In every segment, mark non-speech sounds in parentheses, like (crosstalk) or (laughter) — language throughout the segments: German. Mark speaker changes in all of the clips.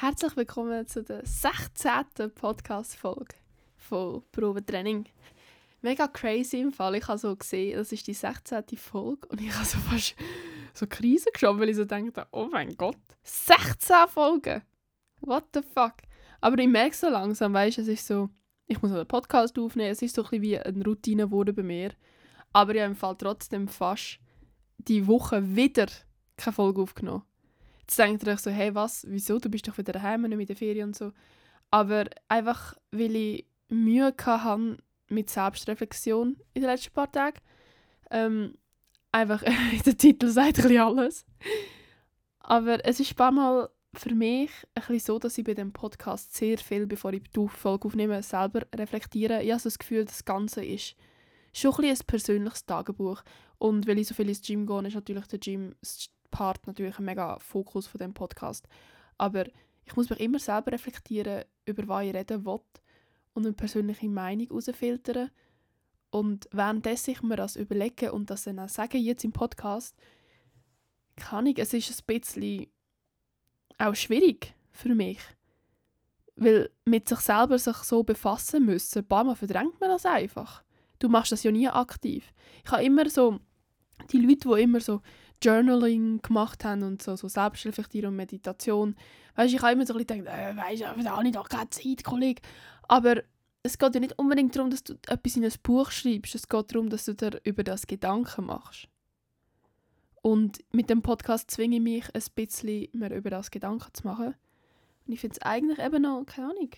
Speaker 1: Herzlich willkommen zu der 16. Podcast-Folge von Probetraining. Mega crazy im Fall. Ich habe so gesehen, das ist die 16. Folge und ich habe so fast so Krise geschoben, weil ich so dachte, oh mein Gott, 16 Folgen! What the fuck? Aber ich merke so langsam, weißt du, es ist so, ich muss einen Podcast aufnehmen, es ist so ein wie eine Routine geworden bei mir. Aber ich habe im Fall trotzdem fast die Woche wieder keine Folge aufgenommen. Jetzt denkt ihr euch so, hey, was, wieso, du bist doch wieder daheim, nicht mit der Ferien und so. Aber einfach, weil ich Mühe hatte mit Selbstreflexion in den letzten paar Tagen. Ähm, einfach, (laughs) der Titel sagt ein bisschen alles. Aber es ist ein paar Mal für mich ein bisschen so, dass ich bei dem Podcast sehr viel, bevor ich die Folge aufnehme, selber reflektiere. Ich habe so das Gefühl, das Ganze ist schon ein, ein persönliches Tagebuch. Und weil ich so viel ins Gym gehe, ist natürlich der Gym-Part natürlich ein mega Fokus von dem Podcast. Aber ich muss mich immer selber reflektieren, über was ich reden will und eine persönliche Meinung herausfiltern. Und währenddessen ich mir das überlege und das dann auch sage jetzt im Podcast, kann ich, es ist ein bisschen auch schwierig für mich. Weil mit sich selber sich so befassen müssen, ein paar Mal verdrängt man das einfach. Du machst das ja nie aktiv. Ich habe immer so, die Leute, die immer so Journaling gemacht haben und so, so Selbstreflektierung und Meditation, weißt, ich habe immer so ein bisschen gedacht, äh, weißt du, da habe ich doch keine Zeit, Kollege. Aber es geht ja nicht unbedingt darum, dass du etwas in ein Buch schreibst. Es geht darum, dass du dir über das Gedanken machst. Und mit dem Podcast zwinge ich mich ein bisschen mehr über das Gedanken zu machen. Und ich finde es eigentlich eben noch, keine Ahnung,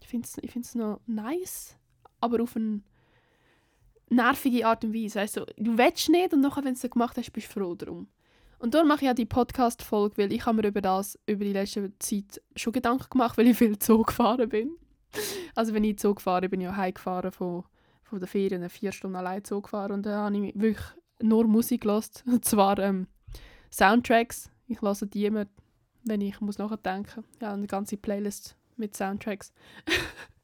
Speaker 1: ich finde es ich noch nice, aber auf eine nervige Art und Weise. Weißt du, willst nicht und nachher, wenn du es gemacht hast, bist du froh darum. Und darum mache ich auch die Podcast-Folge, weil ich habe mir über das über die letzte Zeit schon Gedanken gemacht, weil ich viel Zoo gefahren bin. Also wenn ich Zug fahre, bin ich ja heimgefahren von, von der Ferien, vier Stunden allein Zug gefahren und da habe ich wirklich nur Musik gehört. (laughs) Und zwar ähm, Soundtracks. Ich lasse die immer, wenn ich muss nachdenken. Ja, eine ganze Playlist mit Soundtracks. (laughs)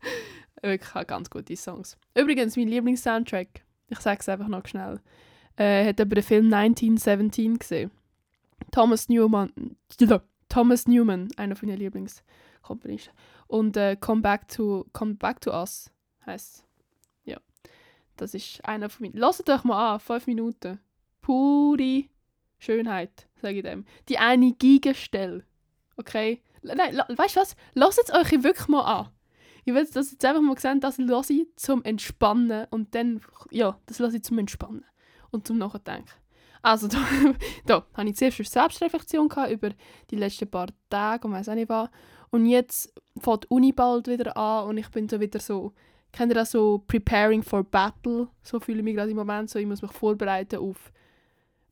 Speaker 1: wirklich ganz gute Songs. Übrigens, mein Lieblings-Soundtrack, ich sage es einfach noch schnell, äh, hat über den Film 1917 gesehen. Thomas Newman, Thomas Newman, einer von meinen Lieblingskomponisten. Und äh, Come, Back to, Come Back to Us heißt Ja. Das ist einer von meinen. Lasst euch mal an, fünf Minuten. Pure Schönheit, sage ich dem. Die eine Gigenstelle. Okay? Nein, weißt du was? Lasst es euch wirklich mal an. Ich will das jetzt einfach mal sehen, das lasse ich zum Entspannen und dann, ja, das lasse ich zum Entspannen und zum Nachdenken. Also, (laughs) da, da habe ich zuerst eine Selbstreflexion über die letzten paar Tage und weiß auch nicht was. Und jetzt fängt die Uni bald wieder an und ich bin so wieder so, kennt ihr das so, preparing for battle? So fühle ich mich gerade im Moment so, ich muss mich vorbereiten auf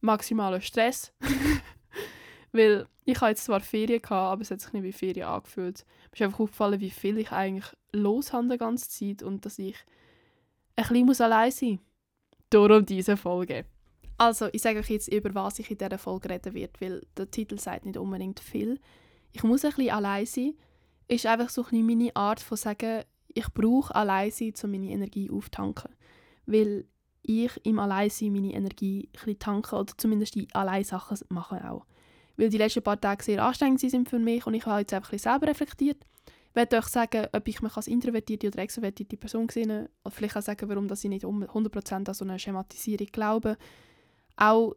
Speaker 1: maximalen Stress. (laughs) Weil ich hatte jetzt zwar Ferien, gehabt, aber es hat sich nicht wie Ferien angefühlt. Mir ist einfach aufgefallen, wie viel ich eigentlich los habe die ganze Zeit und dass ich ein bisschen muss allein sein muss. Darum diese Folge. Also, ich sage euch jetzt, über was ich in dieser Folge reden werde, weil der Titel sagt nicht unbedingt viel ich muss ein bisschen allein sein, ist einfach so ein meine Art von sagen, ich brauche allein sein, um meine Energie aufzutanken. Weil ich im Alleinsein meine Energie ein bisschen tanken oder zumindest die Alleinsachen machen auch. Weil die letzten paar Tage sehr anstrengend sind für mich und ich habe jetzt einfach ein selber reflektiert. Ich werde euch sagen, ob ich mich als introvertierte oder extrovertierte Person sehe. Oder vielleicht auch sagen, warum ich nicht 100% an so eine Schematisierung glaube. Auch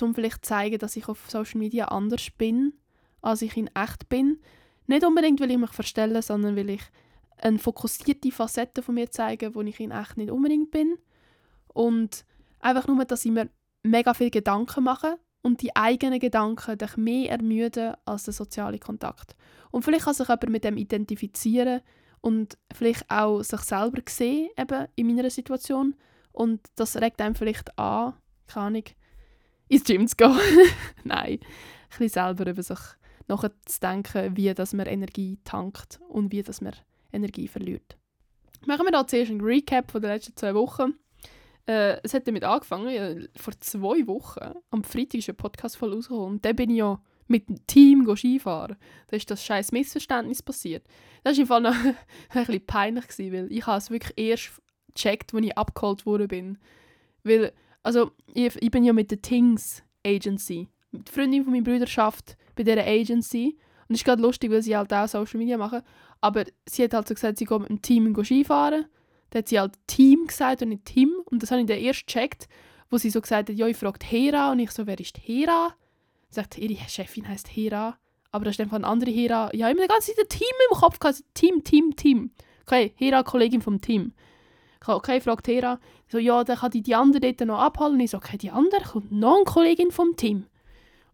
Speaker 1: um vielleicht zu zeigen, dass ich auf Social Media anders bin als ich in echt bin. Nicht unbedingt, weil ich mich verstelle, sondern weil ich eine fokussierte Facette von mir zeige, wo ich in echt nicht unbedingt bin. Und einfach nur, dass ich mir mega viel Gedanken mache und die eigenen Gedanken dich mehr ermüden als der soziale Kontakt. Und vielleicht kann sich jemand mit dem identifizieren und vielleicht auch sich selber sehen eben in meiner Situation und das regt einem vielleicht an, keine Ahnung, ins Gym zu gehen. (laughs) Nein, ein bisschen selber über sich nachzudenken, wie dass man Energie tankt und wie dass man Energie verliert. Machen wir da zuerst einen Recap von den letzten zwei Wochen. Äh, es hat damit angefangen, ja, vor zwei Wochen, am Freitag ist ein Podcast voll rausgekommen und dann bin ich ja mit dem Team Skifahren. Da ist das scheiß Missverständnis passiert. Das war im Fall noch (laughs) ein bisschen peinlich, gewesen, weil ich es wirklich erst gecheckt, als ich abgeholt bin. Weil, also, ich, ich bin ja mit der Things Agency, die Freundin von meiner Brüderschaft, bei dieser Agency. Und es ist gerade lustig, weil sie halt auch Social Media machen. Aber sie hat halt so gesagt, sie geht mit dem Team Skifahren. Dann hat sie halt Team gesagt und nicht Team. Und das habe ich dann erst gecheckt, wo sie so gesagt hat, ja, ich frage Hera. Und ich so, wer ist Hera? Sie sagt, ihre Chefin heißt Hera. Aber da ist einfach eine andere Hera. Ich habe immer die ganze Zeit ein Team im Kopf gehabt. Team, Team, Team. Okay, Hera, Kollegin vom Team. Okay, fragt Hera. So, ja, dann kann die die andere dort noch abholen. Ich so, okay, die andere kommt noch eine Kollegin vom Team.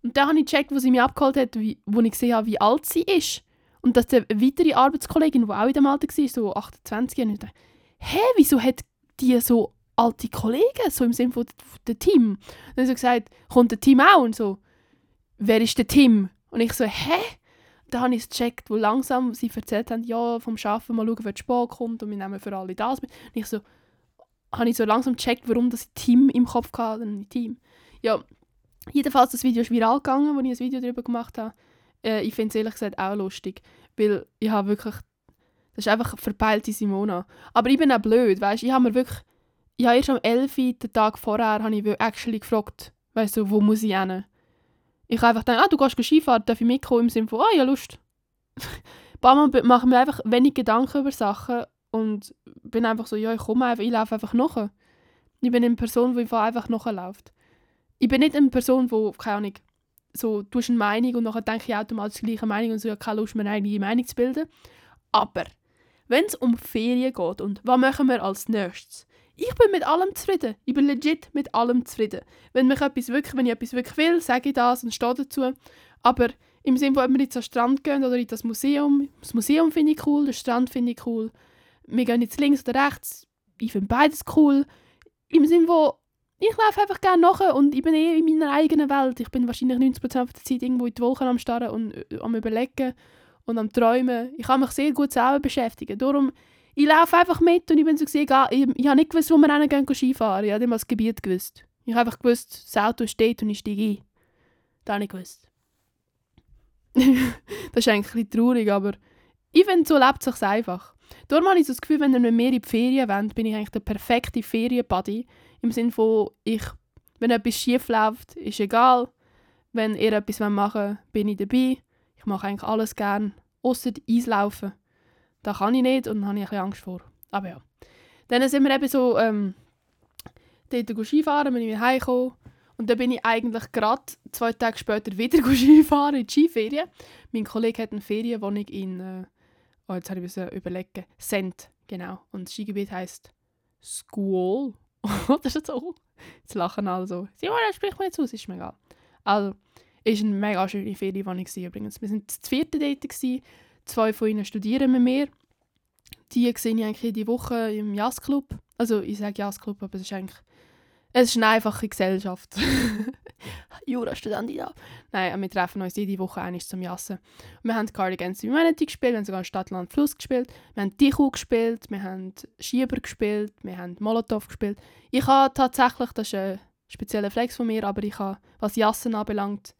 Speaker 1: Und dann habe ich gecheckt, wo sie mich abgeholt hat, wie, wo ich gesehen habe, wie alt sie ist. Und dass eine weitere Arbeitskollegin, die auch in dem Alter war, so 28, und ich dachte, hä, wieso hat die so alte Kollegen, so im Sinne von dem Team? Und dann sie gesagt, kommt der Team auch? Und so, wer ist der Team? Und ich so, hä? Dann habe ich es gecheckt, wo langsam sie erzählt haben, ja, vom Arbeiten mal schauen, wer Sport kommt und wir nehmen für alle das mit. Und ich so, habe ich so langsam gecheckt, warum das Team im Kopf hatte, ein Team. Ja, jedenfalls, das Video ist viral gegangen, wo ich ein Video darüber gemacht habe. Äh, ich finde es ehrlich gesagt auch lustig, weil ich habe wirklich, das ist einfach verpeilte Simona. Aber ich bin auch blöd, weißt ich habe mir wirklich, ich habe erst am 11. den Tag vorher, habe ich actually gefragt, weißt du, wo muss ich hin? Ich habe einfach gedacht, ah, du gehst Skifahren, darf ich mitkommen? Im Sinne von, ah, ja, Lust. (laughs) Ein paar Mal mache mir einfach wenig Gedanken über Sachen und bin einfach so, ja, ich komme einfach, ich laufe einfach nach. Ich bin eine Person, die einfach nachläuft. Ich bin nicht eine Person, die, keine Ahnung, so, du hast eine Meinung und dann denke ich automatisch die gleiche Meinung und so, ich habe keine Lust, mir eine eigene Meinung zu bilden. Aber, wenn es um Ferien geht und was machen wir als nächstes, ich bin mit allem zufrieden. Ich bin legit mit allem zufrieden. Wenn, mich etwas wirklich, wenn ich etwas wirklich will, sage ich das und stehe dazu. Aber im Sinne von, ob wir jetzt an den Strand gehen oder in das Museum, das Museum finde ich cool, den Strand finde ich cool. Wir gehen jetzt links oder rechts, ich finde beides cool. Im Sinne von, ich laufe einfach gerne nachher und ich bin eh in meiner eigenen Welt. Ich bin wahrscheinlich 90% der Zeit irgendwo in die Wolken am Starren und äh, am Überlegen und am Träumen. Ich kann mich sehr gut selber beschäftigen. Darum ich laufe einfach mit und ich bin so gesehen, ich, ich habe nicht gewusst, wo wir gehen Skifahren. Ich habe nicht mal das Gebiet gewusst. Ich habe einfach gewusst, das Auto steht und ich steige ein. Das habe ich gewusst. (laughs) das ist eigentlich ein bisschen traurig, aber ich finde, so lebt es sich einfach. Darum habe ich so das Gefühl, wenn ihr mit mir in die Ferien wollt, bin ich eigentlich der perfekte Ferienbuddy. Im Sinne von, ich, wenn etwas schief läuft, ist egal. Wenn ihr etwas machen wollt, bin ich dabei. Ich mache eigentlich alles gern, außer Eislaufen. Das kann ich nicht und da habe ich ein bisschen Angst vor. Aber ja. Dann sind wir eben so ähm, dort Skifahren, bin ich wieder heimgekommen. Und dann bin ich eigentlich gerade zwei Tage später wieder (laughs) Skifahren in die Skiferien. Mein Kollege hat eine Ferienwohnung in, äh, oh, jetzt habe ich mir überlegen, Sent, genau. Und das Skigebiet heisst School. (laughs) Oder so. Jetzt lachen alle so. Simon, das spricht mir jetzt aus, ist mir egal. Also, war eine mega schöne Ferienwohnung übrigens. Wir waren das vierte dort. Gewesen. Zwei von ihnen studieren mit mir. Die sehe ich eigentlich jede Woche im Jazzclub. Also ich sage Jazzclub, aber es ist eigentlich es ist eine einfache Gesellschaft. (laughs) Jurastudentin da. Nein, wir treffen uns jede Woche einmal zum Jassen. Wir haben Cardigans Humanity gespielt, wir haben sogar Stadt, Land, Fluss gespielt, wir haben Tichu gespielt, wir haben Schieber gespielt, wir haben Molotow gespielt. Ich habe tatsächlich, das ist ein spezieller Flex von mir, aber ich habe, was Jassen anbelangt,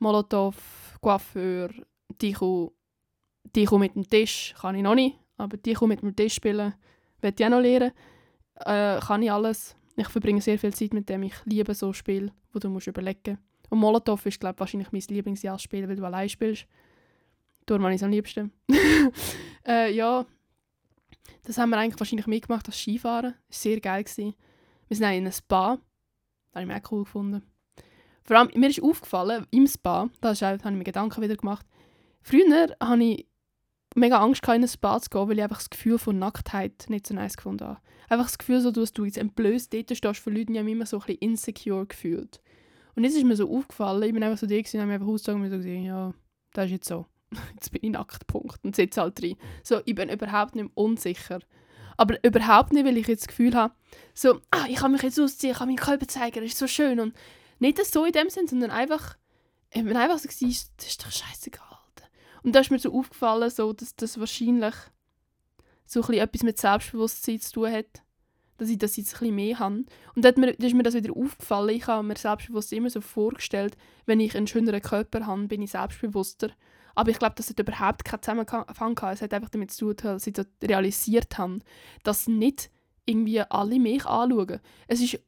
Speaker 1: Molotow, Coiffeur, Tichu die kommt mit dem Tisch, kann ich noch nicht, aber die kommt mit dem Tisch spielen, will ich auch noch lernen. Äh, kann ich alles. Ich verbringe sehr viel Zeit mit dem. Ich liebe so Spiele, wo du musst überlegen Und Molotow ist, glaube ich, wahrscheinlich mein Lieblingsjahrspiel, weil du allein spielst. Darum habe ich es am liebsten. (laughs) äh, ja, das haben wir eigentlich wahrscheinlich mitgemacht, das Skifahren. Das war sehr geil. Gewesen. Wir sind in einem Spa. Das habe ich auch cool gefunden. Vor allem, mir ist aufgefallen, im Spa, da habe ich mir Gedanken wieder gemacht, früher habe ich mega Angst in ein Spa zu gehen, weil ich einfach das Gefühl von Nacktheit nicht so nice gefunden habe. Einfach das Gefühl, so, dass du jetzt entblößt dort stehst von Leuten, die haben mich immer so ein bisschen insecure gefühlt. Und jetzt ist mir so aufgefallen, ich bin einfach so die und habe mir einfach ausgezogen und so gesehen, ja, das ist jetzt so. (laughs) Jetzt bin ich nackt, Punkt. Und sitze halt drin. So, ich bin überhaupt nicht unsicher. Aber überhaupt nicht, weil ich jetzt das Gefühl habe, so, ah, ich kann mich jetzt ausziehen, ich kann meinen Körper zeigen, das ist so schön. Und nicht so in dem Sinn, sondern einfach, ich bin einfach so, das ist doch scheißegal. Und da ist mir so aufgefallen, so, dass das wahrscheinlich so ein etwas mit Selbstbewusstsein zu tun hat. Dass ich das jetzt ein mehr habe. Und dann ist mir das wieder aufgefallen. Ich habe mir Selbstbewusstsein immer so vorgestellt, wenn ich einen schöneren Körper habe, bin ich selbstbewusster. Aber ich glaube, das hat überhaupt keinen Zusammenhang gehabt. Es hat einfach damit zu tun, dass ich so realisiert habe, dass nicht irgendwie alle mich anschauen. Es ist,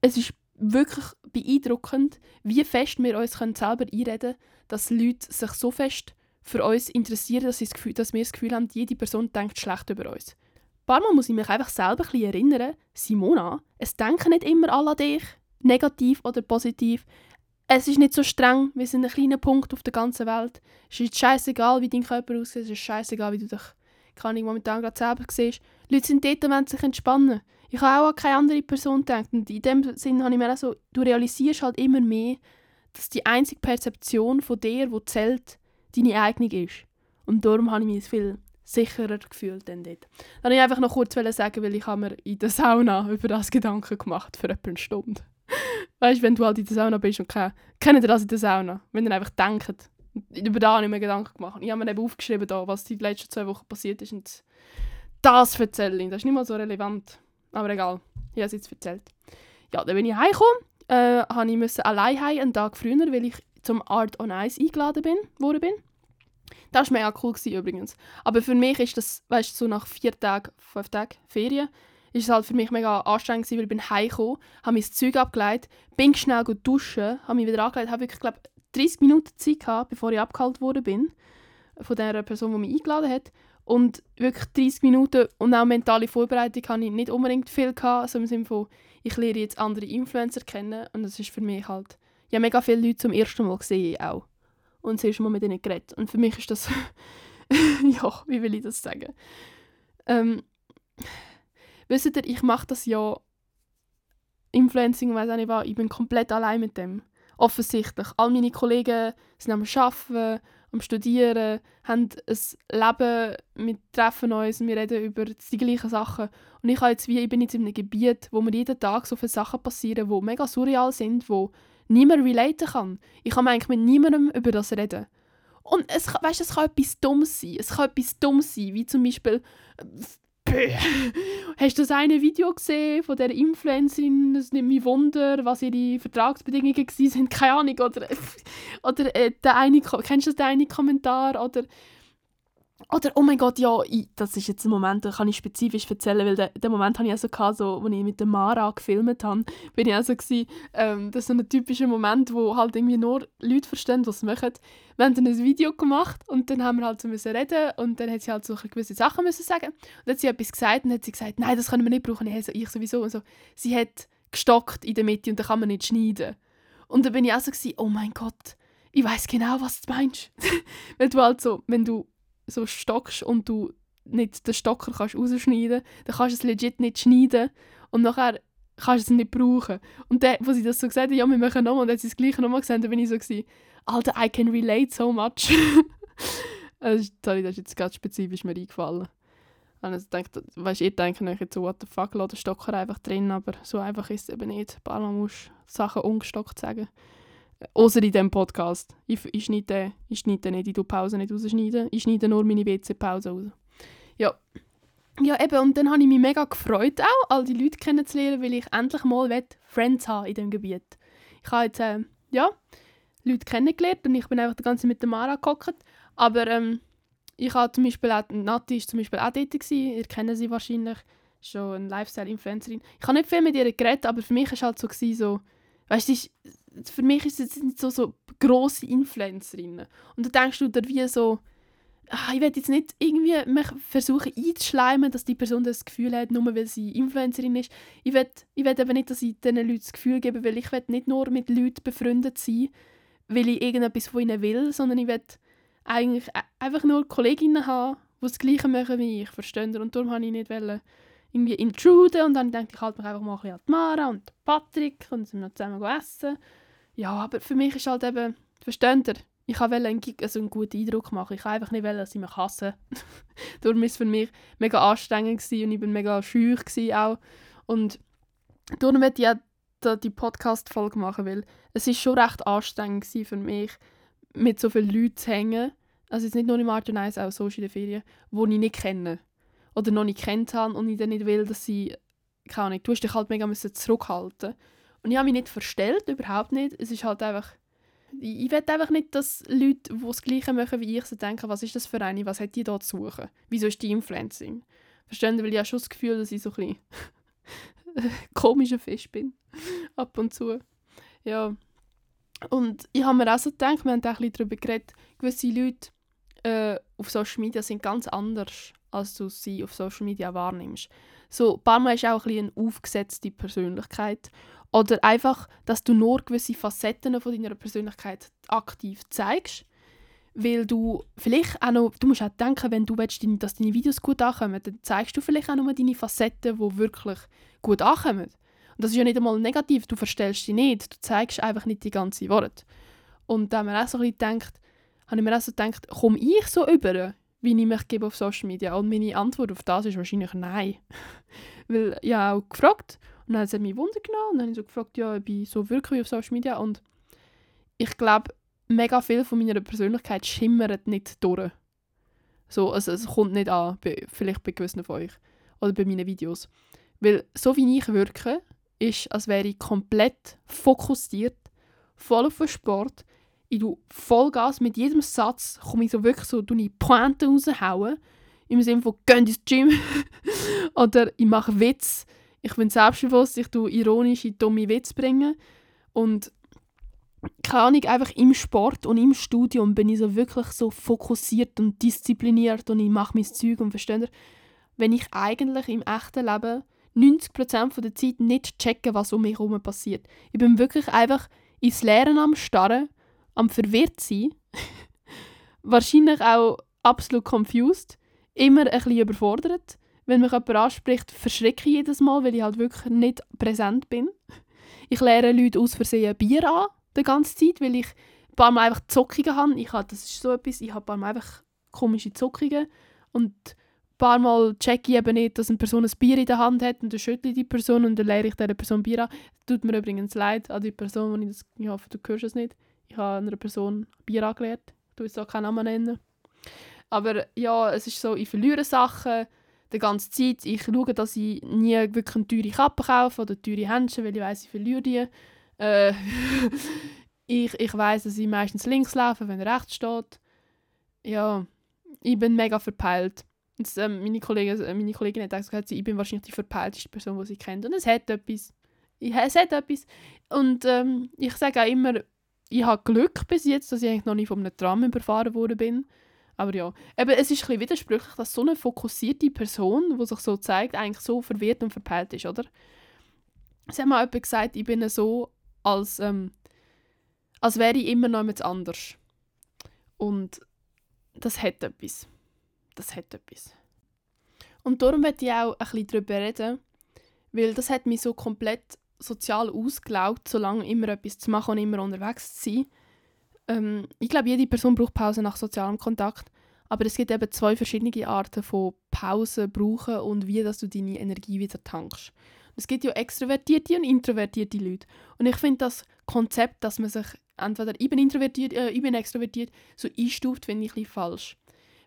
Speaker 1: es ist wirklich beeindruckend, wie fest wir uns selber einreden können, dass Leute sich so fest für uns interessieren, dass, das Gefühl, dass wir das Gefühl haben, jede Person denkt schlecht über uns. Ein paar Mal muss ich mich einfach selber ein erinnern, Simona, es denken nicht immer alle an dich, negativ oder positiv. Es ist nicht so streng, wir sind ein kleiner Punkt auf der ganzen Welt. Es ist scheißegal, wie dein Körper aussieht, es ist scheißegal, wie du dich kann ich momentan gerade selber siehst. Leute sind dort, wenn sich entspannen. Ich habe auch an keine andere Person gedacht. Und in dem Sinne habe ich mir auch so, du realisierst halt immer mehr, dass die einzige Perzeption von dir, die zählt, deine eigene ist. Und darum habe ich mich viel sicherer gefühlt dann dort. Dann wollte ich einfach noch kurz sagen, weil ich habe mir in der Sauna über das Gedanken gemacht für etwa eine Stunde. (laughs) weißt du, wenn du halt in der Sauna bist und keine, kennt ihr das in der Sauna? Wenn ihr einfach denkt, über da habe ich mir Gedanken gemacht. Ich habe mir eben aufgeschrieben, da, was die letzten zwei Wochen passiert ist. Und das erzähle ich. Das ist nicht mal so relevant. Aber egal, ich habe es jetzt erzählt. Ja, dann bin ich heimgekommen. Äh, habe ich müssen allein heim, einen Tag früher, weil ich zum Art on Ice eingeladen bin, worden bin. Das war mega cool gewesen, übrigens. Aber für mich ist das, weißt du, so nach vier Tagen, fünf Tagen Ferien, ist es halt für mich mega anstrengend gewesen, weil ich bin heimgekommen, habe mein Zeug abgelegt, bin schnell duschen, habe mich wieder angelegt, habe wirklich, glaube 30 Minuten Zeit gehabt, bevor ich abgeholt worden bin von der Person, die mich eingeladen hat. Und wirklich 30 Minuten und auch mentale Vorbereitung hatte ich nicht unbedingt viel also im Sinne von, ich lerne jetzt andere Influencer kennen und das ist für mich halt, ja mega viele Leute zum ersten Mal gesehen auch und das erste Mal mit ihnen geredet und für mich ist das, (laughs) ja, wie will ich das sagen? Ähm, wisst ihr, ich mache das ja Influencing, weiß auch nicht was, ich bin komplett allein mit dem offensichtlich. All meine Kollegen sind am Arbeiten, am Studieren, haben ein Leben, wir treffen uns, wir reden über die gleichen Sachen. Und ich, jetzt wie, ich bin jetzt in einem Gebiet, wo mir jeden Tag so viele Sachen passieren, die mega surreal sind, wo niemand relaten kann. Ich kann eigentlich mit niemandem über das reden. Und es, weißt, es kann etwas Dummes sein. Es kann etwas Dummes sein, wie zum Beispiel Hast du das eine Video gesehen von der Influencerin? Es nimmt mich Wunder, was ihre Vertragsbedingungen waren. (laughs) Keine Ahnung. Oder, oder äh, der eine, kennst du den einen Kommentar? Oder oder, oh mein Gott, ja, ich, das ist jetzt ein Moment, den kann ich spezifisch erzählen, weil den, Moment hatte ich also gehabt, so, als ich mit der Mara gefilmt habe, bin ich also gewesen, ähm, das ist so ein typischer Moment, wo halt irgendwie nur Leute verstehen, was sie machen. Wir haben dann ein Video gemacht und dann haben wir halt so müssen reden und dann hat sie halt so gewisse Sachen müssen sagen und dann hat sie etwas gesagt und dann hat sie gesagt, nein, das können wir nicht brauchen, ich, sowieso und so. Sie hat gestockt in der Mitte und da kann man nicht schneiden. Und dann bin ich also gewesen, oh mein Gott, ich weiß genau, was du meinst. (laughs) wenn du halt so, wenn du so stockst und du nicht den Stocker kannst rausschneiden dann kannst du es legit nicht schneiden und nachher kannst du es nicht brauchen. Und dann, wo sie das so gesagt hat, ja, wir machen nochmal, und dann hat sie das Gleiche nochmal gesagt, dann bin ich so gewesen, Alter, I can relate so much. (laughs) also, sorry, das ist jetzt ganz spezifisch mir eingefallen. Also, denkt, weißt, ihr denkt euch jetzt so, what the fuck, lass den Stocker einfach drin, aber so einfach ist es eben nicht. Ein paar Mal musst du Sachen ungestockt sagen. Außer in diesem Podcast. Ich, ich, schneide, ich schneide nicht, ich tue Pause nicht rausschneiden. Ich schneide nur meine WC-Pause raus. Ja. Ja, eben, und dann habe ich mich mega gefreut, auch all die Leute kennenzulernen, weil ich endlich mal Friends haben in diesem Gebiet. Ich habe jetzt, äh, ja, Leute kennengelernt und ich bin einfach die ganze Zeit mit der Mara gehockt. Aber ähm, ich habe zum Beispiel auch, Nati war zum Beispiel auch dort, gewesen. ihr kennt sie wahrscheinlich, schon eine Lifestyle-Influencerin. Ich habe nicht viel mit ihr geredet, aber für mich war es halt so, gewesen, so weißt du, für mich ist es nicht so, so grosse Influencerinnen. Und da denkst du dir wie so, ach, ich will jetzt nicht irgendwie versuchen einzuschleimen, dass die Person das Gefühl hat, nur weil sie Influencerin ist. Ich will, ich will eben nicht, dass ich diesen Leuten das Gefühl gebe, weil ich will nicht nur mit Leuten befreundet sein, weil ich irgendetwas von ihnen will, sondern ich will eigentlich e-, einfach nur Kolleginnen haben, die das Gleiche machen wie ich, verstehen Und darum habe ich nicht wollen, irgendwie intruden und dann dachte ich, halt mich einfach mal ein bisschen an Mara und Patrick und sind noch zusammen essen. Ja, aber für mich ist halt eben, versteht ihr, ich wollte einen, also einen guten Eindruck machen. Ich wollte einfach nicht, wollen, dass sie mich hassen. (laughs) Darum war es für mich mega anstrengend und ich war mega schüch auch. Und darum möchte ich auch die Podcast-Folge machen, weil es ist schon recht anstrengend für mich, mit so vielen Leuten zu hängen. Also jetzt nicht nur im Art und Weise, auch so in den Ferien, die ich nicht kenne oder noch nicht kennt habe und ich dann nicht will, dass sie, keine Ahnung, du hast dich halt mega müssen zurückhalten Und ich habe mich nicht verstellt, überhaupt nicht. Es ist halt einfach, ich, ich will einfach nicht, dass Leute, die das Gleiche machen wie ich, so denken, was ist das für eine, was hat die da zu suchen? Wieso ist die Influencing? Verstehen Weil ich habe schon das Gefühl, dass ich so ein (laughs) komischer Fisch bin. (laughs) Ab und zu. Ja. Und ich habe mir auch so gedacht, wir haben auch ein bisschen darüber geredet, gewisse Leute äh, auf Social Media sind ganz anders, als du sie auf Social Media wahrnimmst. So, Mal ist auch ein bisschen eine aufgesetzte Persönlichkeit. Oder einfach, dass du nur gewisse Facetten von deiner Persönlichkeit aktiv zeigst. Weil du vielleicht auch noch, du musst auch denken, wenn du willst, dass deine Videos gut ankommen, dann zeigst du vielleicht auch nur deine Facetten, die wirklich gut ankommen. Und das ist ja nicht einmal negativ, du verstellst sie nicht, du zeigst einfach nicht die ganze Worte. Und da haben wir auch so ein bisschen gedacht, habe ich mir auch so gedacht, komme ich so über, wie ich mich gebe auf Social Media? Und meine Antwort auf das ist wahrscheinlich nein. (laughs) Weil ich habe auch gefragt und dann hat es mich Wunder genommen und dann habe ich so gefragt, ja, ob ich so wirklich auf Social Media und ich glaube, mega viel von meiner Persönlichkeit schimmert nicht durch. So, also es kommt nicht an, vielleicht bei gewissen von euch oder bei meinen Videos. Weil so wie ich wirke, ist, als wäre ich komplett fokussiert, voll auf den Sport. Ich tue Vollgas mit jedem Satz, komme ich so wirklich so die Pointe raushauen. Im Sinne von, geh ins Gym. (laughs) Oder ich mache Witz. Ich bin selbstbewusst, ich tue ironische, dumme Witz bringen. Und keine Ahnung, einfach im Sport und im Studium bin ich so wirklich so fokussiert und diszipliniert und ich mache mein Zeug und versteht ihr, wenn ich eigentlich im echten Leben 90% der Zeit nicht checken, was um mich herum passiert. Ich bin wirklich einfach ins Leeren am Starren, am verwirrt sein, (laughs) wahrscheinlich auch absolut confused, immer ein bisschen überfordert. Wenn mich jemand anspricht, verschrecke ich jedes Mal, weil ich halt wirklich nicht präsent bin. Ich lehre Leute aus Versehen Bier an, die ganze Zeit, weil ich ein paar Mal einfach Zuckungen habe. Ich habe, das ist so etwas, ich habe ein paar Mal einfach komische Zuckungen und ein paar Mal checke ich eben nicht, dass eine Person ein Bier in der Hand hat und dann schüttle ich die Person und dann leere ich dieser Person Bier an. Tut mir übrigens leid an die Person, wenn ich das, ich hoffe, du hörst es nicht. Ich habe einer Person Bier. Ich tue jetzt auch keinen Namen nennen. Aber ja, es ist so, ich verliere Sachen die ganze Zeit. Ich schaue, dass ich nie wirklich eine teure Kappe kaufe oder teure Händchen, weil ich weiß, ich verliere die. Äh, (laughs) ich ich weiß, dass ich meistens links laufe, wenn rechts steht. Ja, ich bin mega verpeilt. Jetzt, ähm, meine, Kollegin, äh, meine Kollegin hat gesagt, ich bin wahrscheinlich die verpeilteste Person, die sie kennt. Und es hat etwas. Es hat etwas. Und ähm, ich sage auch immer, ich habe Glück bis jetzt, dass ich eigentlich noch nicht von einem Tram überfahren worden bin. Aber ja, eben, es ist ein bisschen widersprüchlich, dass so eine fokussierte Person, die sich so zeigt, eigentlich so verwirrt und verpeilt ist, oder? Es hat mal jemand gesagt, ich bin so, als, ähm, als wäre ich immer noch jemand anders. Und das hat etwas das hat etwas. Und darum möchte ich auch ein bisschen darüber reden, weil das hat mich so komplett sozial ausgelaugt, solange immer etwas zu machen und immer unterwegs zu sein. Ähm, ich glaube, jede Person braucht Pause nach sozialem Kontakt, aber es gibt eben zwei verschiedene Arten von Pause brauchen und wie dass du deine Energie wieder tankst. Es gibt ja extrovertierte und introvertierte Leute. Und ich finde das Konzept, dass man sich entweder bin introvertiert, äh, bin extrovertiert, so einstuft, finde ich ein bisschen falsch.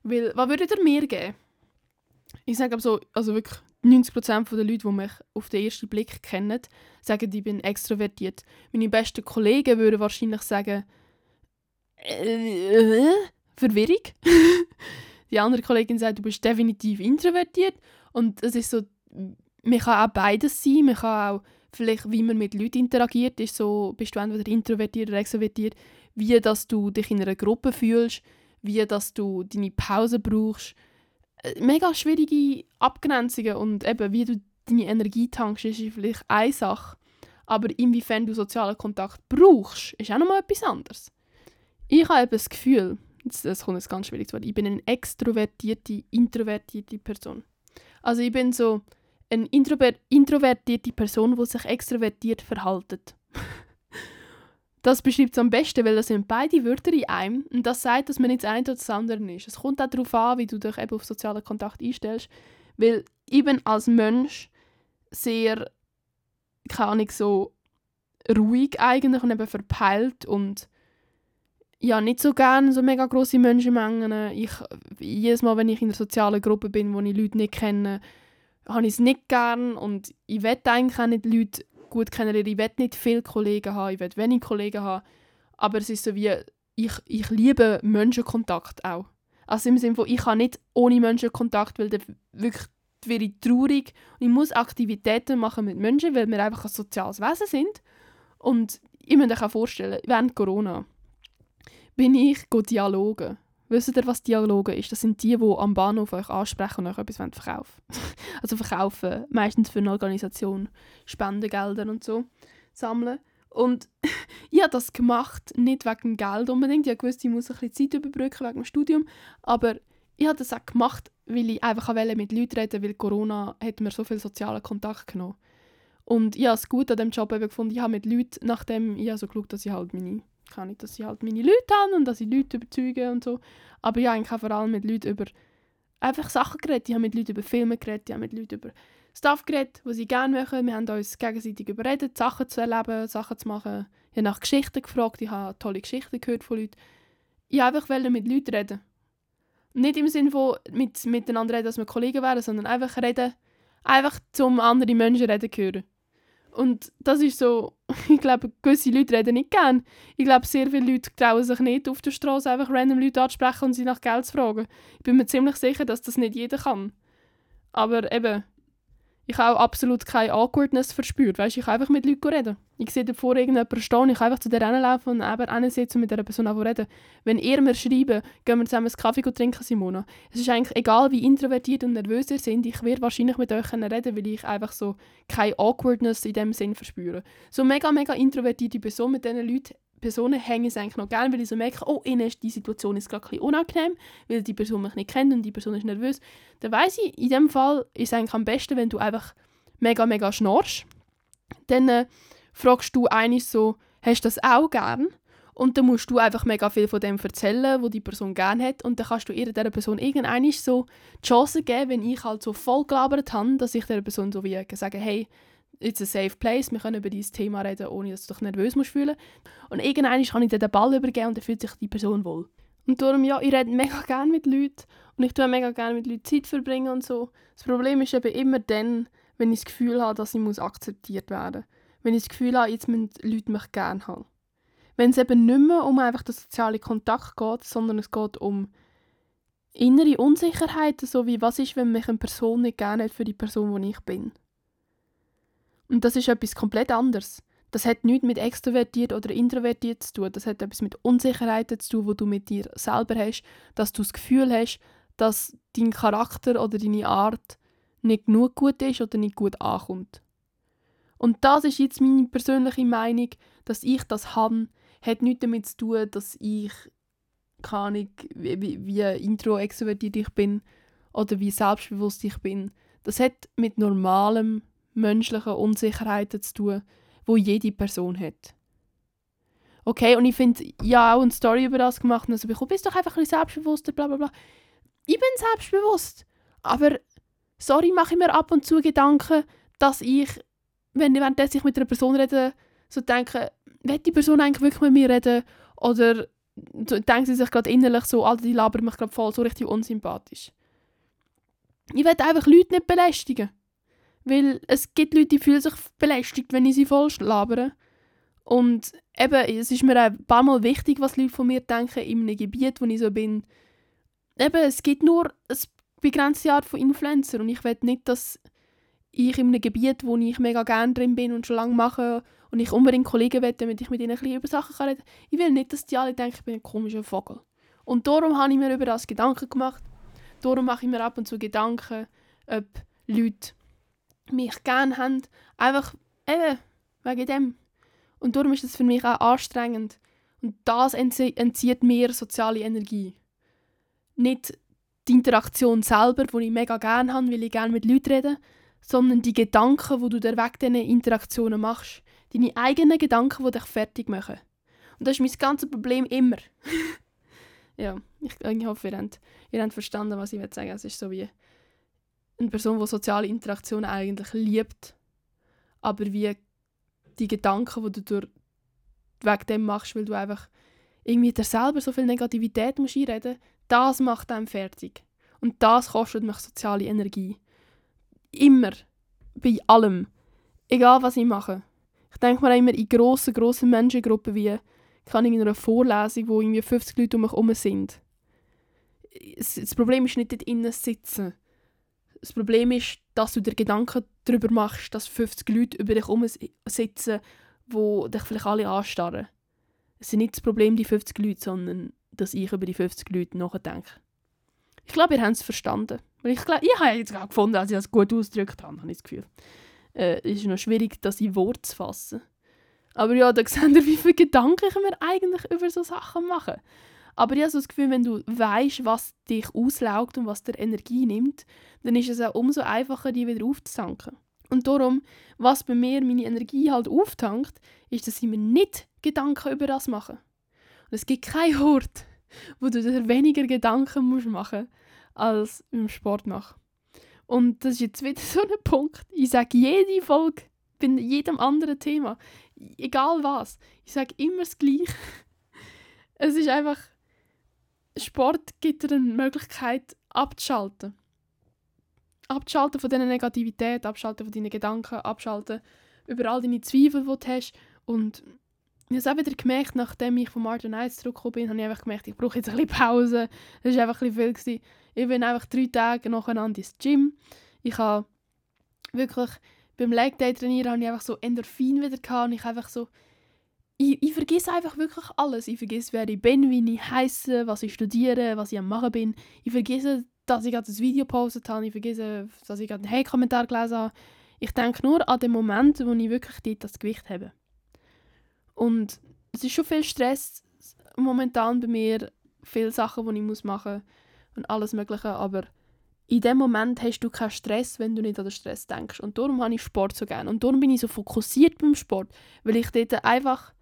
Speaker 1: Weil, was würdet ihr mir geben? Ich sage aber so, also wirklich 90% der Leute, die mich auf den ersten Blick kennen, sagen, ich bin extrovertiert. Meine besten Kollegen würden wahrscheinlich sagen, äh, Verwirrung. (laughs) Die andere Kollegin sagt, du bist definitiv introvertiert. Und es ist so, man kann auch beides sein. Man kann auch, vielleicht, wie man mit Leuten interagiert, ist so, bist du entweder introvertiert oder extrovertiert, wie dass du dich in einer Gruppe fühlst wie dass du deine Pause brauchst. Mega schwierige Abgrenzungen und eben wie du deine Energie tankst, ist vielleicht eine Sache. Aber inwiefern du sozialen Kontakt brauchst, ist auch nochmal etwas anderes. Ich habe eben das Gefühl, das kommt jetzt ganz schwierig zu ich bin eine extrovertierte, introvertierte Person. Also ich bin so eine introvertierte Person, die sich extrovertiert verhaltet. Das beschreibt es am besten, weil das sind beide Wörter in einem und das sagt, dass man nicht das eine oder das andere ist. Es kommt auch darauf an, wie du dich eben auf sozialen Kontakt einstellst, weil bin als Mensch sehr, keine Ahnung, so ruhig eigentlich und eben verpeilt und ja, nicht so gerne so mega grosse Menschenmengen. Ich, jedes Mal, wenn ich in einer sozialen Gruppe bin, wo ich Leute nicht kenne, habe ich es nicht gern und ich will eigentlich auch nicht Leute gut kennenlernen. Ich will nicht viele Kollegen haben, ich will wenig Kollegen haben. Aber es ist so wie, ich, ich liebe Menschenkontakt auch. Also im Sinne von, ich kann nicht ohne Menschenkontakt, weil dann wirklich wäre ich traurig. Und ich muss Aktivitäten machen mit Menschen, weil wir einfach ein soziales Wesen sind. Und ich muss mir vorstellen, während Corona bin ich Dialogen Wisst ihr, was Dialoge ist? Das sind die, die am Bahnhof euch ansprechen und euch etwas verkaufen (laughs) Also verkaufen, meistens für eine Organisation, Spendengelder und so sammeln. Und (laughs) ich habe das gemacht, nicht wegen Geld unbedingt. Ich wusste, ich muss ein bisschen Zeit überbrücken wegen dem Studium. Aber ich habe das auch gemacht, weil ich einfach mit Leuten reden weil Corona hat mir so viel sozialen Kontakt genommen. Und ich habe es gut an diesem Job gefunden. Ich habe mit Leuten, nachdem ich so geschaut, dass ich halt meine kann ich, dass ich halt meine Leute habe und dass ich Leute überzeuge und so. Aber ich habe vor allem mit Leuten über einfach Sachen geredet. Ich habe mit Leuten über Filme geredet, ich habe mit Leuten über Stuff geredet, was sie gerne machen. Wir haben uns gegenseitig überredet, Sachen zu erleben, Sachen zu machen. Ich habe nach Geschichten gefragt, ich habe tolle Geschichten gehört von Leuten. Ich wollte einfach mit Leuten reden. Nicht im Sinne von mit, miteinander reden, dass wir Kollegen wären, sondern einfach reden, einfach zum anderen Menschen reden hören. Und das ist so, (laughs) ich glaube, gewisse Leute reden nicht gern. Ich glaube, sehr viele Leute trauen sich nicht, auf der Straße einfach random Leute anzusprechen und sie nach Geld zu fragen. Ich bin mir ziemlich sicher, dass das nicht jeder kann. Aber eben, ich habe auch absolut keine Awkwardness verspürt. Weißt, ich kann einfach mit Leuten reden. Ich sehe davor irgendjemanden stehen, ich kann einfach zu der laufen und eben sitzen und mit dieser Person reden. Wenn ihr mir schreibt, gehen wir zusammen einen Kaffee trinken, Simona. Es ist eigentlich egal, wie introvertiert und nervös ihr seid, ich werde wahrscheinlich mit euch reden, weil ich einfach so keine Awkwardness in dem Sinn verspüre. So mega, mega introvertierte Person mit diesen Leuten Personen hänge ich eigentlich noch gerne, weil ich so merke, oh, ihnen ist die Situation ist gerade ein bisschen unangenehm, weil die Person mich nicht kennt und die Person ist nervös. Dann weiss ich, in dem Fall ist es eigentlich am besten, wenn du einfach mega, mega schnorchst. Dann äh, fragst du eigentlich so, hast du das auch gern? Und dann musst du einfach mega viel von dem erzählen, wo die Person gerne hat. Und dann kannst du ihr, dieser Person irgendwann so die Chance geben, wenn ich halt so voll gelabert habe, dass ich der Person so wie sagen, hey, it's a safe place, wir können über dieses Thema reden, ohne dass du dich nervös musst fühlen Und irgendwann kann ich dir den Ball übergeben und dann fühlt sich die Person wohl. Und darum, ja, ich rede mega gerne mit Leuten und ich tue mega gerne mit Leuten Zeit verbringen und so. Das Problem ist eben immer dann, wenn ich das Gefühl habe, dass ich muss akzeptiert werden muss. Wenn ich das Gefühl habe, jetzt müssen Leute mich gerne haben. Wenn es eben nicht mehr um einfach den sozialen Kontakt geht, sondern es geht um innere Unsicherheiten, so wie was ist, wenn mich eine Person nicht gerne hat für die Person, die ich bin. Und das ist etwas komplett anderes. Das hat nichts mit extrovertiert oder introvertiert zu tun. Das hat etwas mit Unsicherheiten zu tun, wo du mit dir selber hast, dass du das Gefühl hast, dass dein Charakter oder deine Art nicht genug gut ist oder nicht gut ankommt. Und das ist jetzt meine persönliche Meinung, dass ich das habe, hat nichts damit zu tun, dass ich keine Ahnung, wie, wie intro-extrovertiert ich bin oder wie selbstbewusst ich bin. Das hat mit normalem menschlichen Unsicherheiten zu tun, wo jede Person hat. Okay, und ich finde, ja, auch eine Story über das gemacht, also ich bist doch einfach ein bisschen selbstbewusster, bla bla bla. Ich bin selbstbewusst, aber sorry, mache ich mir ab und zu Gedanken, dass ich, wenn währenddessen ich mit einer Person rede, so denke, will die Person eigentlich wirklich mit mir reden oder denkt sie sich gerade innerlich so, Alter, die labert mich gerade voll, so richtig unsympathisch. Ich will einfach Leute nicht belästigen. Weil es gibt Leute, die fühlen sich belästigt, wenn ich sie voll labere. Und eben, es ist mir ein paar Mal wichtig, was Leute von mir denken, in einem Gebiet, wo ich so bin. Eben, es gibt nur eine begrenzte Art von Influencer und ich will nicht, dass ich in einem Gebiet, wo ich mega gerne drin bin und schon lange mache und ich unbedingt Kollegen will, damit ich mit ihnen ein bisschen über Sachen reden kann, ich will nicht, dass die alle denken, ich bin ein komischer Vogel. Und darum habe ich mir über das Gedanken gemacht. Darum mache ich mir ab und zu Gedanken, ob Leute mich gerne haben. Einfach eben wegen dem. Und darum ist es für mich auch anstrengend. Und das entzieht mir soziale Energie. Nicht die Interaktion selber, die ich mega gerne habe, weil ich gerne mit Leuten rede, sondern die Gedanken, die du dir wegen diesen Interaktionen machst. Deine eigenen Gedanken, die dich fertig machen. Und das ist mein ganzes Problem immer. (laughs) ja, ich, ich hoffe, ihr habt, ihr habt verstanden, was ich sagen will. Es ist so wie eine Person, die soziale Interaktionen eigentlich liebt, aber wie die Gedanken, die du durch, wegen dem machst, weil du einfach irgendwie dir selber so viel Negativität musst einreden das macht einem fertig. Und das kostet mich soziale Energie. Immer. Bei allem. Egal, was ich mache. Ich denke mir immer in grossen, grossen Menschengruppen wie kann ich in einer Vorlesung, wo irgendwie 50 Leute um mich herum sind. Das Problem ist nicht dort innen sitzen das Problem ist, dass du dir Gedanken darüber machst, dass 50 Leute über dich sitzen, die dich vielleicht alle anstarren. Es ist nicht das Problem, die 50 Leute, sondern dass ich über die 50 Leute nachdenke. Ich glaube, ihr habt es verstanden. Ich, glaub, ich habe jetzt auch gefunden, dass ich das gut ausgedrückt habe, habe ich das Gefühl. Äh, es ist noch schwierig, das in Wort zu fassen. Aber ja, da (laughs) seht ihr, wie viele Gedanken wir eigentlich über so Sachen machen. Aber ich habe so das Gefühl, wenn du weißt, was dich auslaugt und was dir Energie nimmt, dann ist es auch umso einfacher, die wieder aufzutanken. Und darum, was bei mir meine Energie halt auftankt, ist, dass ich mir nicht Gedanken über das mache. Und es gibt keinen Ort, wo du dir weniger Gedanken musst machen als im Sport machen. Und das ist jetzt wieder (laughs) so ein Punkt. Ich sage jede Folge bei jedem anderen Thema, egal was, ich sage immer das Gleiche. (laughs) Es ist einfach, Sport gibt dir eine Möglichkeit abzuschalten. Abschalten von deiner Negativität, abschalten von deinen Gedanken, abschalten über all deine Zweifel, die du hast. Und ich habe es auch wieder gemerkt, nachdem ich von Martin Nights zurückgekommen bin, habe ich einfach gemerkt, ich brauche jetzt ein bisschen Pause. Das war einfach ein bisschen viel. Gewesen. Ich bin einfach drei Tage nacheinander ins Gym. Ich habe wirklich beim Leg Day trainieren habe ich einfach so Endorphin wieder gehabt und ich einfach so ich, ich vergesse einfach wirklich alles. Ich vergesse, wer ich bin, wie ich heiße, was ich studiere, was ich am machen bin. Ich vergesse, dass ich gerade das Video gepostet habe. Ich vergesse, dass ich gerade einen Hey-Kommentar gelesen habe. Ich denke nur an den Moment, wo ich wirklich dort das Gewicht habe. Und es ist schon viel Stress momentan bei mir. Viele Sachen, die ich machen muss und alles Mögliche. Aber in dem Moment hast du keinen Stress, wenn du nicht an den Stress denkst. Und darum habe ich Sport so gerne. Und darum bin ich so fokussiert beim Sport, weil ich dort einfach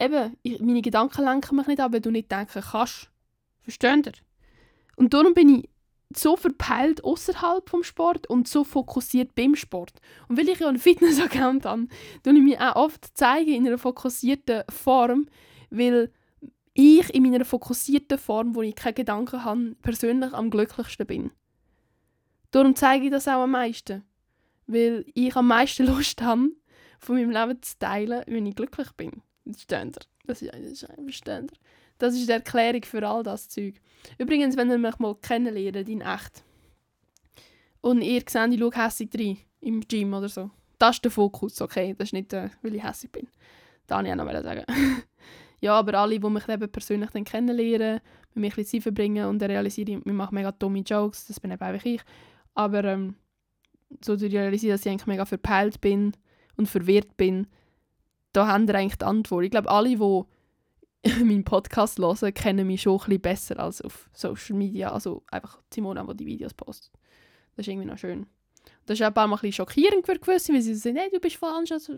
Speaker 1: eben, ich, meine Gedanken lenken mich nicht ab, wenn du nicht denken kannst. Versteht ihr? Und darum bin ich so verpeilt außerhalb vom Sport und so fokussiert beim Sport. Und weil ich ja einen (laughs) Fitness-Account habe, tue ich mich auch oft zeigen in einer fokussierten Form, weil ich in meiner fokussierten Form, wo ich keine Gedanken habe, persönlich am glücklichsten bin. Darum zeige ich das auch am meisten. Weil ich am meisten (laughs) Lust habe, von meinem Leben zu teilen, wenn ich glücklich bin. Versteht Das ist, ist versteht Das ist die Erklärung für all das Zeug. Übrigens, wenn ihr mich mal kennenlernt, in echt, und ihr seht, ich schaue hässlich rein, im Gym oder so. Das ist der Fokus, okay? Das ist nicht, äh, weil ich hässlich bin. Das wollte ich auch noch sagen. (laughs) ja, aber alle, die mich eben persönlich dann kennenlernen, mit mir ein bisschen Zeit verbringen und dann realisiere ich, wir machen mega dumme Jokes, das bin eben einfach ich. Aber ähm, so zu realisieren, dass ich eigentlich mega verpeilt bin und verwirrt bin, da haben wir eigentlich die Antwort. Ich glaube, alle, die (laughs) meinen Podcast hören, kennen mich schon ein bisschen besser als auf Social Media. Also einfach Simona, die die Videos postet. Das ist irgendwie noch schön. Das ist auch ein paar Mal ein bisschen schockierend für gewisse, weil sie sagen, hey, du bist voll anders.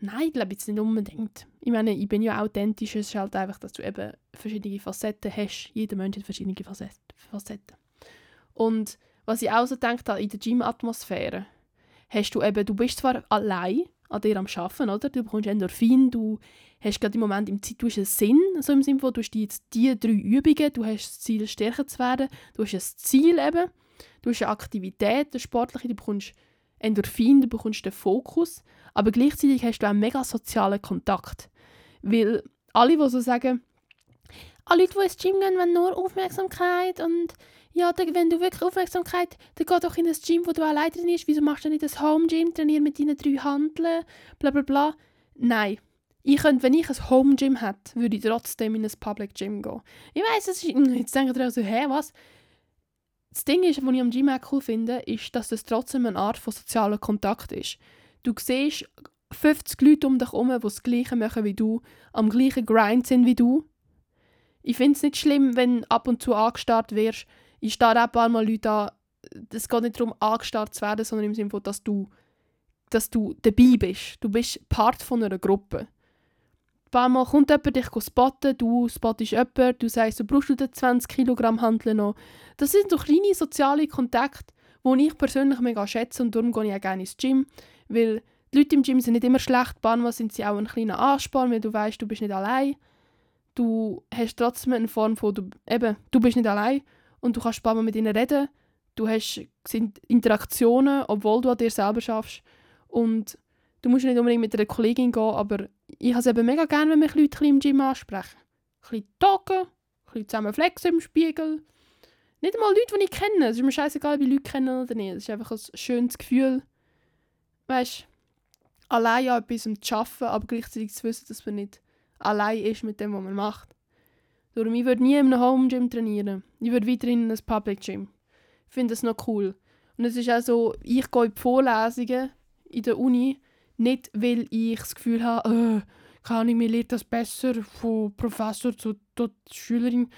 Speaker 1: Nein, ich glaube jetzt nicht unbedingt. Ich meine, ich bin ja authentisch. Es ist halt einfach, dass du eben verschiedene Facetten hast. Jeder Mensch hat verschiedene Facetten. Und was ich auch so gedacht habe, in der Gym-Atmosphäre, hast du eben, du bist zwar allein, an dir am Arbeiten, oder? Du bekommst Endorphin, du hast gerade im Moment im Zeit, einen Sinn, so im Sinne von, du hast jetzt diese drei Übungen, du hast das Ziel, stärker zu werden, du hast ein Ziel eben, du hast eine Aktivität, eine sportliche, du bekommst Endorphin, du bekommst den Fokus, aber gleichzeitig hast du auch einen mega sozialen Kontakt. Weil alle, die so sagen, alle Leute, die ins Gym gehen, wollen nur Aufmerksamkeit und ja, wenn du wirklich Aufmerksamkeit, dann geh doch in das Gym, wo du alleine trainierst. Wieso machst du nicht das Home Gym, trainier mit deinen drei Handeln, bla bla bla. Nein. Ich könnte, wenn ich ein Home Gym hätte, würde ich trotzdem in ein Public Gym gehen. Ich weiss, es ist, (laughs) jetzt denken ihr so, hä, was? Das Ding ist, was ich am Gym auch cool finde, ist, dass es trotzdem eine Art von sozialer Kontakt ist. Du siehst 50 Leute um dich herum, die das Gleiche machen wie du, am gleichen Grind sind wie du. Ich finde es nicht schlimm, wenn ab und zu angestarrt wirst, ich starre auch ein paar Mal Leute an. Es geht nicht darum, angestarrt zu werden, sondern im Sinne dass du, dass du dabei bist. Du bist Part von einer Gruppe. Ein paar Mal kommt jemand dich spotten, du spottest jemanden, du sagst, du brauchst du 20 Kilogramm Handeln noch. Das sind so kleine soziale Kontakte, die ich persönlich mega schätze und darum gehe ich auch gerne ins Gym, weil die Leute im Gym sind nicht immer schlecht, manchmal sind sie auch ein kleiner Ansporn, weil du weißt, du bist nicht allein. Du hast trotzdem eine Form von, du, eben, du bist nicht allein und du kannst ein paar Mal mit ihnen reden. Du hast Interaktionen, obwohl du an dir selber schaffst. Und du musst nicht unbedingt mit einer Kollegin gehen, aber ich habe es eben mega gerne, wenn mich Leute im Gym ansprechen. Ein bisschen talken, ein bisschen zusammen flexen im Spiegel. Nicht einmal Leute, die ich kenne. Es ist mir scheißegal, wie Leute kennen oder nicht. Es ist einfach ein schönes Gefühl, weißt allein an etwas zu arbeiten, aber gleichzeitig zu wissen, dass man nicht allein ist mit dem, was man macht. Darum, ich würde nie in einem Home Gym trainieren. Ich würde weiterhin in einem Public Gym. Ich finde das noch cool. Und es ist auch so, ich gehe in die Vorlesungen in der Uni, nicht weil ich das Gefühl habe, äh, kann ich mir lernt das besser von Professor zu, zu Schülerin.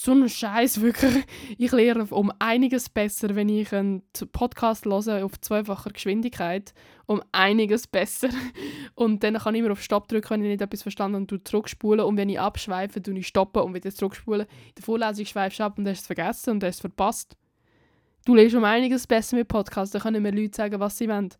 Speaker 1: So ein Scheiß wirklich. Ich lerne um einiges besser, wenn ich einen Podcast höre auf zweifacher Geschwindigkeit. Um einiges besser. Und dann kann ich immer auf Stopp drücken, wenn ich nicht etwas verstanden habe und zurückspulen. Und wenn ich abschweife, tue ich und wieder zurückspulen. In der Vorlesung schweifst du ab und hast es vergessen und hast es verpasst. Du lernst um einiges besser mit Podcasts. Da können mir Leute sagen, was sie wollen.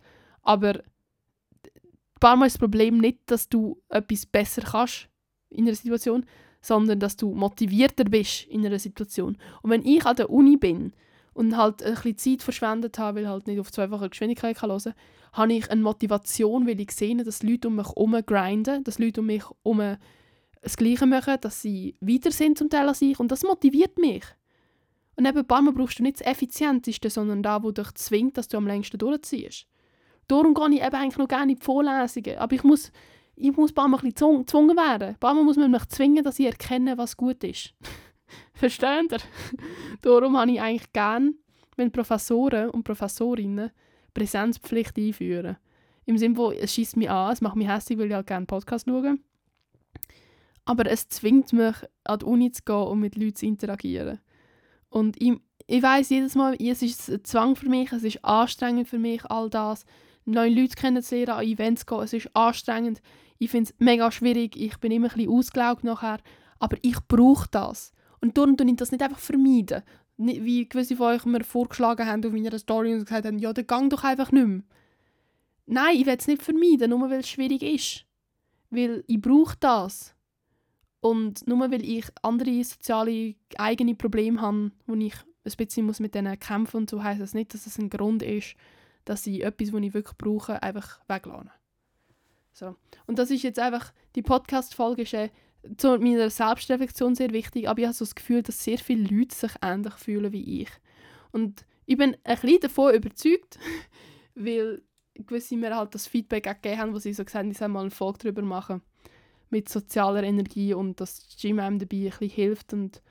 Speaker 1: Aber ein paar Mal ist das Problem nicht, dass du etwas besser kannst in einer Situation, sondern dass du motivierter bist in einer Situation. Und wenn ich an der Uni bin und halt ein bisschen Zeit verschwendet habe, weil halt nicht auf zweifache Geschwindigkeit kann hören habe ich eine Motivation, weil ich sehe, dass Leute um mich herum grinden, dass Leute um mich herum das Gleiche machen, dass sie weiter sind zum Teil als ich und das motiviert mich. Und eben Mal brauchst du nicht das Effizienteste, sondern da, wo dich zwingt, dass du am längsten durchziehst. Darum gehe ich eben eigentlich noch gerne in die Vorlesungen. Aber ich muss, ich muss ein ein bisschen gezwungen werden. Ein muss man mich zwingen, dass ich erkenne, was gut ist. (laughs) Versteht ihr? Darum habe ich eigentlich gerne, wenn Professoren und Professorinnen Präsenzpflicht einführen. Im Sinne, wo es schießt mich an, es macht mich hässlich, weil ich halt gerne Podcast schaue. Aber es zwingt mich, an die Uni zu gehen und mit Leuten zu interagieren. Und ich, ich weiß jedes Mal, es ist ein Zwang für mich, es ist anstrengend für mich, all das neue Leute kennenzulernen, an Events zu gehen. Es ist anstrengend. Ich finde es mega schwierig. Ich bin immer ein bisschen ausgelaugt nachher. Aber ich brauche das. Und darum tue ich das nicht einfach vermeiden. Wie gewisse von euch mir vorgeschlagen haben auf meiner Story und gesagt haben, ja, dann gang doch einfach nicht mehr. Nein, ich will es nicht vermeiden, nur weil es schwierig ist. Weil ich brauche das. Und nur weil ich andere soziale eigene Probleme habe, wo ich ein bisschen muss mit denen kämpfen muss, so heisst das nicht, dass es ein Grund ist, dass ich etwas, was ich wirklich brauche, einfach weglasse. So. Und das ist jetzt einfach, die Podcast-Folge ist äh, zu meiner Selbstreflexion sehr wichtig, aber ich habe so das Gefühl, dass sehr viele Leute sich ähnlich fühlen wie ich. Und ich bin ein bisschen davon überzeugt, (laughs) weil gewisse mir halt das Feedback gegeben haben, wo sie so gesagt haben, ich soll mal eine Folge darüber machen mit sozialer Energie und dass Gym einem dabei ein bisschen hilft und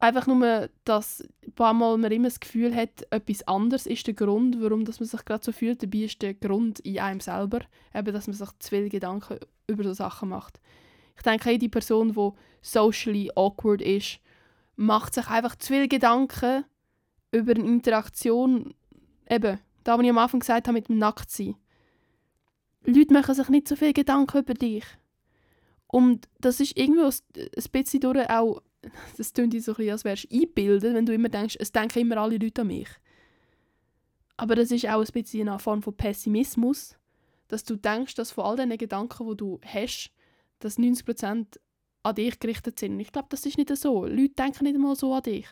Speaker 1: einfach nur, dass ein paar Mal man immer das Gefühl hat, etwas anderes ist der Grund, warum man sich gerade so fühlt. Dabei ist der Grund in einem selber, eben, dass man sich zu viele Gedanken über so Sachen macht. Ich denke, jede Person, die socially awkward ist, macht sich einfach zu viele Gedanken über eine Interaktion, eben, da, was ich am Anfang gesagt habe, mit dem Nacktsein. Leute machen sich nicht so viele Gedanken über dich. Und das ist irgendwie ein bisschen durch auch (laughs) das klingt so ein bisschen, als wärst du eingebildet, wenn du immer denkst, es denken immer alle Leute an mich. Aber das ist auch ein bisschen eine Form von Pessimismus, dass du denkst, dass von all diesen Gedanken, die du hast, dass 90% an dich gerichtet sind. Ich glaube, das ist nicht so. Leute denken nicht einmal so an dich.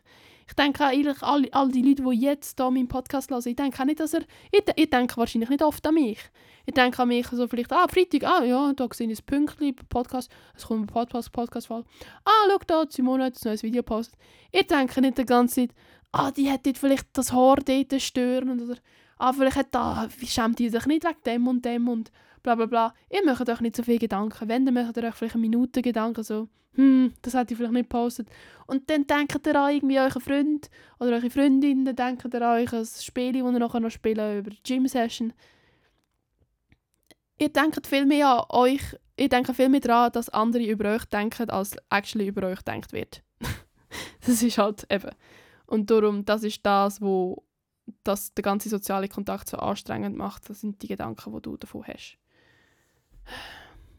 Speaker 1: Ich denke eigentlich, all, all die Leute, die jetzt hier meinen Podcast hören, ich denke auch nicht, dass er... Ich, ich denke wahrscheinlich nicht oft an mich. Ich denke an mich so vielleicht, ah, Freitag, ah ja, da sehe ich ein Pünktchen, Podcast, es kommt ein Podcast, Podcast-Fall. Ah, schau da, Simone hat ein neues Video gepostet. Ich denke nicht die ganze Zeit, ah, die hat vielleicht das Haar dort stören oder ah, vielleicht hat da, wie schämt die sich nicht wegen dem und dem und bla bla bla. Ihr macht euch nicht so viele Gedanken. Wenn, dann macht ihr euch vielleicht eine Minute Gedanken, so, hm, das hätte ich vielleicht nicht gepostet. Und dann denkt ihr an irgendwie euren Freund oder eure Freundin, dann denkt ihr an euch Spiel, das ihr nachher noch spielen über die Gym-Session. Ihr denkt viel mehr an euch, ihr denkt viel mehr daran, dass andere über euch denken, als actually über euch denkt wird. (laughs) das ist halt eben. Und darum, das ist das, wo das der ganze soziale Kontakt so anstrengend macht. Das sind die Gedanken, die du davon hast.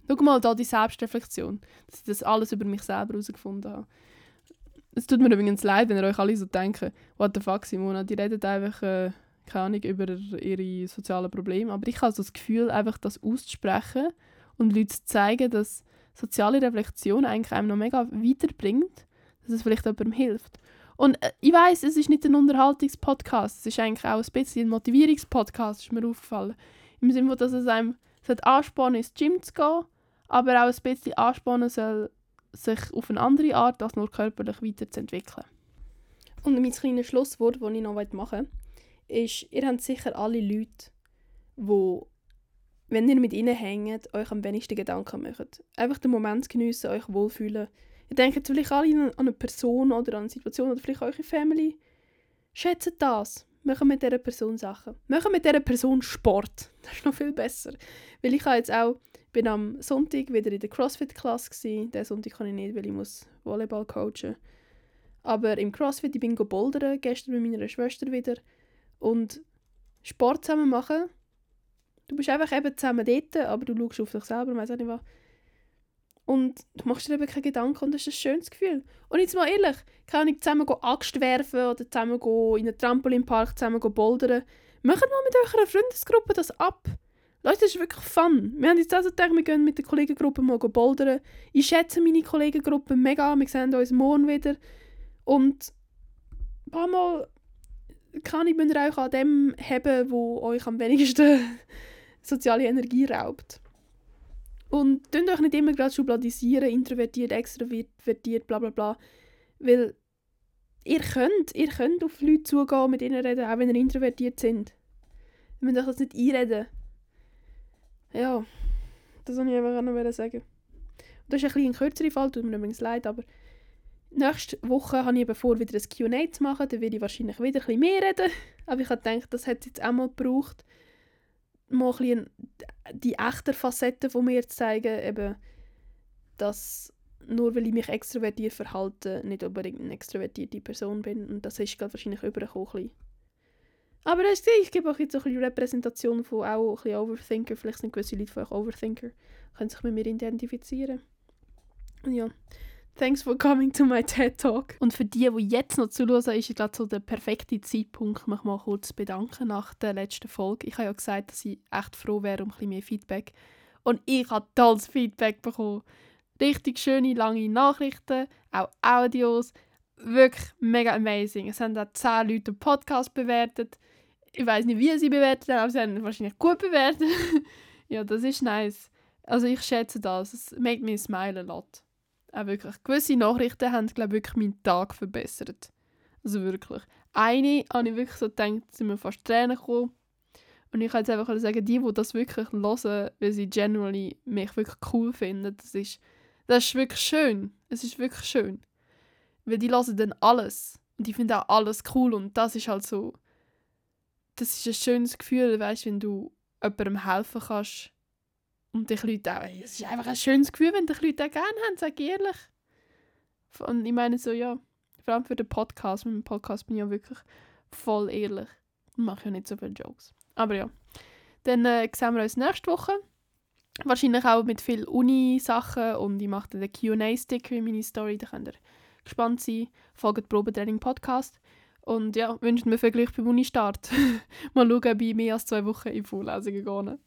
Speaker 1: Schau mal da die Selbstreflexion, dass ich das alles über mich selber herausgefunden habe. Es tut mir übrigens leid, wenn ihr euch alle so denken, what the fuck, Simona, die redet einfach, äh, keine Ahnung, über ihre sozialen Probleme. Aber ich habe so das Gefühl, einfach das auszusprechen und Leuten zu zeigen, dass soziale Reflexion eigentlich einem noch mega weiterbringt, dass es vielleicht jemandem hilft. Und äh, ich weiß, es ist nicht ein Unterhaltungspodcast, es ist eigentlich auch ein bisschen ein Motivierungspodcast, ist mir aufgefallen. Im Sinne, dass es einem anspornen ins Gym zu gehen, aber auch ein bisschen anspornen soll, sich auf eine andere Art als nur körperlich weiterzuentwickeln. Und mein kleines Schlusswort, das ich noch machen möchte, ist, ihr habt sicher alle Leute, die, wenn ihr mit ihnen hängt, euch am wenigsten Gedanken machen. Einfach den Moment geniessen, euch wohlfühlen Ihr denkt vielleicht alle an eine Person oder an eine Situation oder vielleicht eure Family. Schätzt das. Machen mit dieser Person Sachen. Machen mit dieser Person Sport. (laughs) Das ist noch viel besser. Weil ich jetzt auch, bin am Sonntag wieder in der CrossFit-Klasse. Den Sonntag kann ich nicht, weil ich muss Volleyball coachen. Aber im CrossFit, ich bin bouldern, gestern mit meiner Schwester wieder. Und Sport zusammen machen. Du bist einfach eben zusammen dort, aber du schaust auf dich selber weißt auch nicht was. Und du machst dir eben keine Gedanken und das ist ein schönes Gefühl. Und jetzt mal ehrlich, kann ich zusammen Axt werfen oder zusammen in einen Trampolinpark zusammen bouldern. Macht mal mit eurer Freundesgruppe das ab. Leute, das ist wirklich fun. Wir haben jetzt also gedacht, wir gehen mit der Kollegengruppe mal bouldern. Ich schätze meine Kollegengruppe mega. Wir sehen uns morgen wieder. Und ein paar Mal kann ich auch an dem haben, wo euch am wenigsten (laughs) soziale Energie raubt. Und tun euch nicht immer gerade schubladisieren, introvertiert, extrovertiert, bla bla bla. Weil ihr könnt, ihr könnt auf Leute zugehen mit ihnen reden, auch wenn ihr introvertiert sind. Ihr müsst euch das nicht einreden. Ja, das wollte ich einfach noch sagen. Und das ist ein, ein kürzerer Fall, tut mir übrigens leid, aber nächste Woche habe ich eben vor, wieder ein Q&A zu machen. Da werde ich wahrscheinlich wieder ein bisschen mehr reden. Aber ich habe gedacht, das hat es jetzt auch mal gebraucht, mal ein die echten Facetten von mir zeigen. Eben, dass nur weil ich mich extrovertiert verhalte, nicht unbedingt eine extrovertierte Person bin. Und das ist gerade wahrscheinlich übergekommen. Aber hast du ich gebe auch jetzt ein bisschen Repräsentation von auch ein bisschen Overthinker. Vielleicht sind gewisse Leute von euch Overthinker. Können sich mit mir identifizieren. Ja, thanks for coming to my TED Talk. Und für die, die jetzt noch zuhören, ist gerade so der perfekte Zeitpunkt, mich mal kurz bedanken nach der letzten Folge. Ich habe ja gesagt, dass ich echt froh wäre um ein bisschen mehr Feedback. Und ich habe tolles Feedback bekommen. Richtig schöne, lange Nachrichten, auch Audios. Wirklich mega amazing. Es haben auch 10 Leute den Podcast bewertet ich weiß nicht, wie sie bewertet haben, aber sie haben wahrscheinlich gut bewertet. (laughs) ja, das ist nice. Also ich schätze das. Es macht me smile a lot. Auch wirklich. Gewisse Nachrichten haben, glaube ich, wirklich meinen Tag verbessert. Also wirklich. Eine habe ich wirklich so gedacht, sind mir fast Tränen gekommen. Und ich kann jetzt einfach sagen, die, die das wirklich hören, weil sie generally mich wirklich cool finden, das ist, das ist wirklich schön. Es ist wirklich schön. Weil die hören dann alles. Und die finden auch alles cool. Und das ist halt so das ist ein schönes Gefühl, weißt, wenn du jemandem helfen kannst und dich Leute auch, es ist einfach ein schönes Gefühl, wenn dich Leute auch gerne haben, sag ich ehrlich. Und ich meine so, ja, vor allem für den Podcast, mit dem Podcast bin ich ja wirklich voll ehrlich. Ich mache ja nicht so viele Jokes. Aber ja, dann äh, sehen wir uns nächste Woche. Wahrscheinlich auch mit viel Uni-Sachen und ich mache dann den Q&A-Sticker in meine Story, da könnt ihr gespannt sein. Folgt Probetraining Podcast. Und ja, wünscht mir viel Glück beim Uni-Start. (laughs) Mal schauen, ob ich mehr als zwei Wochen in Vorlesungen gehe.